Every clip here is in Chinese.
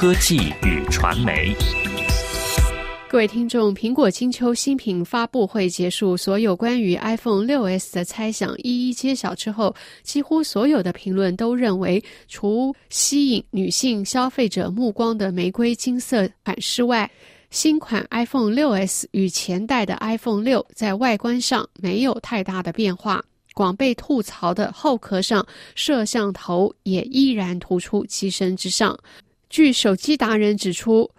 科技与传媒。各位听众，苹果金秋新品发布会结束，所有关于 iPhone 6s 的猜想一一揭晓之后，几乎所有的评论都认为，除吸引女性消费者目光的玫瑰金色款式外，新款 iPhone 6s 与前代的 iPhone 6在外观上没有太大的变化。广被吐槽的后壳上摄像头也依然突出机身之上。据手机达人指出。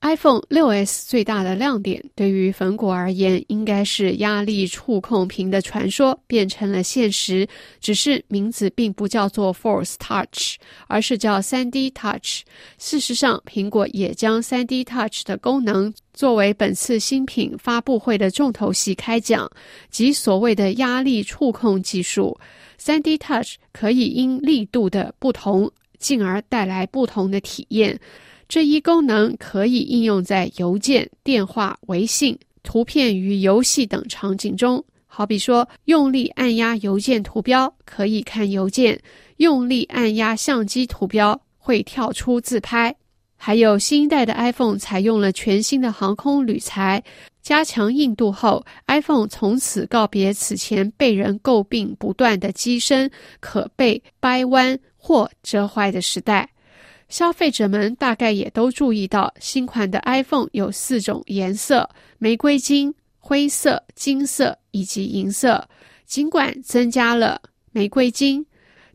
iPhone 6s 最大的亮点，对于粉果而言，应该是压力触控屏的传说变成了现实。只是名字并不叫做 Force Touch，而是叫 3D Touch。事实上，苹果也将 3D Touch 的功能作为本次新品发布会的重头戏开讲，即所谓的压力触控技术。3D Touch 可以因力度的不同，进而带来不同的体验。这一功能可以应用在邮件、电话、微信、图片与游戏等场景中。好比说，用力按压邮件图标可以看邮件，用力按压相机图标会跳出自拍。还有新一代的 iPhone 采用了全新的航空铝材，加强硬度后，iPhone 从此告别此前被人诟病不断的机身可被掰弯或折坏的时代。消费者们大概也都注意到，新款的 iPhone 有四种颜色：玫瑰金、灰色、金色以及银色。尽管增加了玫瑰金，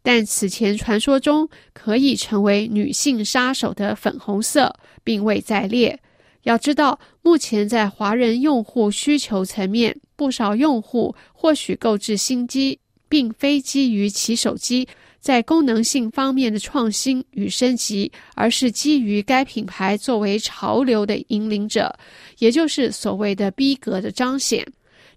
但此前传说中可以成为女性杀手的粉红色并未在列。要知道，目前在华人用户需求层面，不少用户或许购置新机，并非基于其手机。在功能性方面的创新与升级，而是基于该品牌作为潮流的引领者，也就是所谓的逼格的彰显。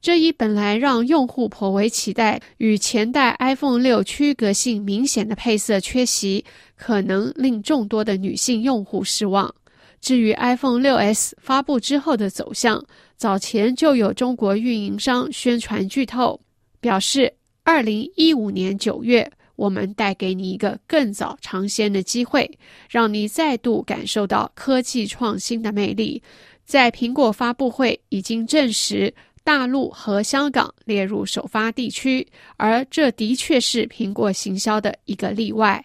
这一本来让用户颇为期待、与前代 iPhone 六区隔性明显的配色缺席，可能令众多的女性用户失望。至于 iPhone 六 S 发布之后的走向，早前就有中国运营商宣传剧透，表示二零一五年九月。我们带给你一个更早尝鲜的机会，让你再度感受到科技创新的魅力。在苹果发布会已经证实，大陆和香港列入首发地区，而这的确是苹果行销的一个例外。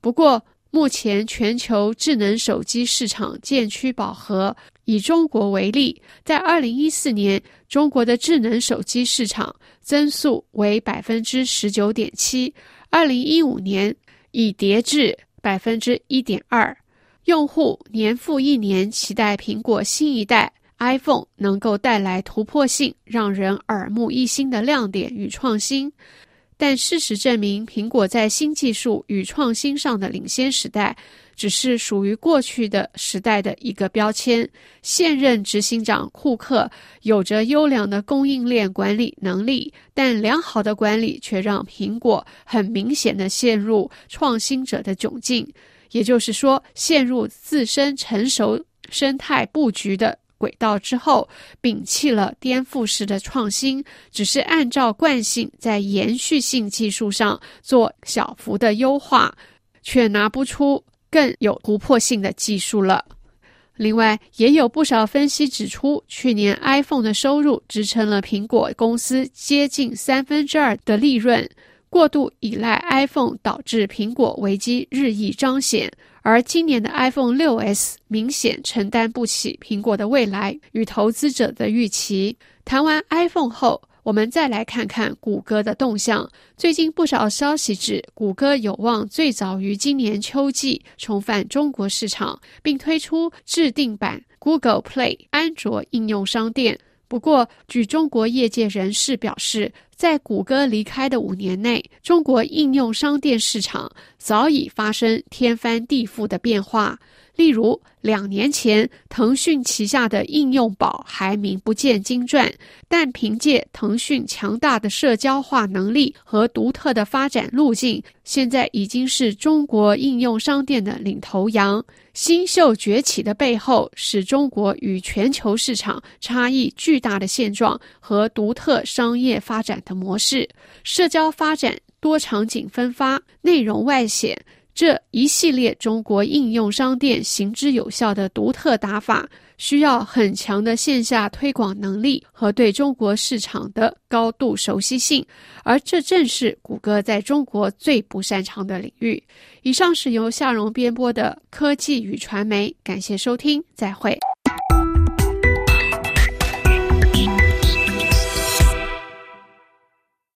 不过，目前全球智能手机市场渐趋饱和。以中国为例，在二零一四年，中国的智能手机市场增速为百分之十九点七。二零一五年已跌至百分之一点二，用户年复一年期待苹果新一代 iPhone 能够带来突破性、让人耳目一新的亮点与创新。但事实证明，苹果在新技术与创新上的领先时代。只是属于过去的时代的一个标签。现任执行长库克有着优良的供应链管理能力，但良好的管理却让苹果很明显的陷入创新者的窘境，也就是说，陷入自身成熟生态布局的轨道之后，摒弃了颠覆式的创新，只是按照惯性在延续性技术上做小幅的优化，却拿不出。更有突破性的技术了。另外，也有不少分析指出，去年 iPhone 的收入支撑了苹果公司接近三分之二的利润。过度依赖 iPhone 导致苹果危机日益彰显，而今年的 iPhone 6s 明显承担不起苹果的未来与投资者的预期。谈完 iPhone 后。我们再来看看谷歌的动向。最近不少消息指，谷歌有望最早于今年秋季重返中国市场，并推出制定版 Google Play 安卓应用商店。不过，据中国业界人士表示，在谷歌离开的五年内，中国应用商店市场早已发生天翻地覆的变化。例如，两年前，腾讯旗下的应用宝还名不见经传，但凭借腾讯强大的社交化能力和独特的发展路径，现在已经是中国应用商店的领头羊。新秀崛起的背后，是中国与全球市场差异巨大的现状和独特商业发展的模式。社交发展多场景分发，内容外显。这一系列中国应用商店行之有效的独特打法，需要很强的线下推广能力和对中国市场的高度熟悉性，而这正是谷歌在中国最不擅长的领域。以上是由夏荣编播的科技与传媒，感谢收听，再会。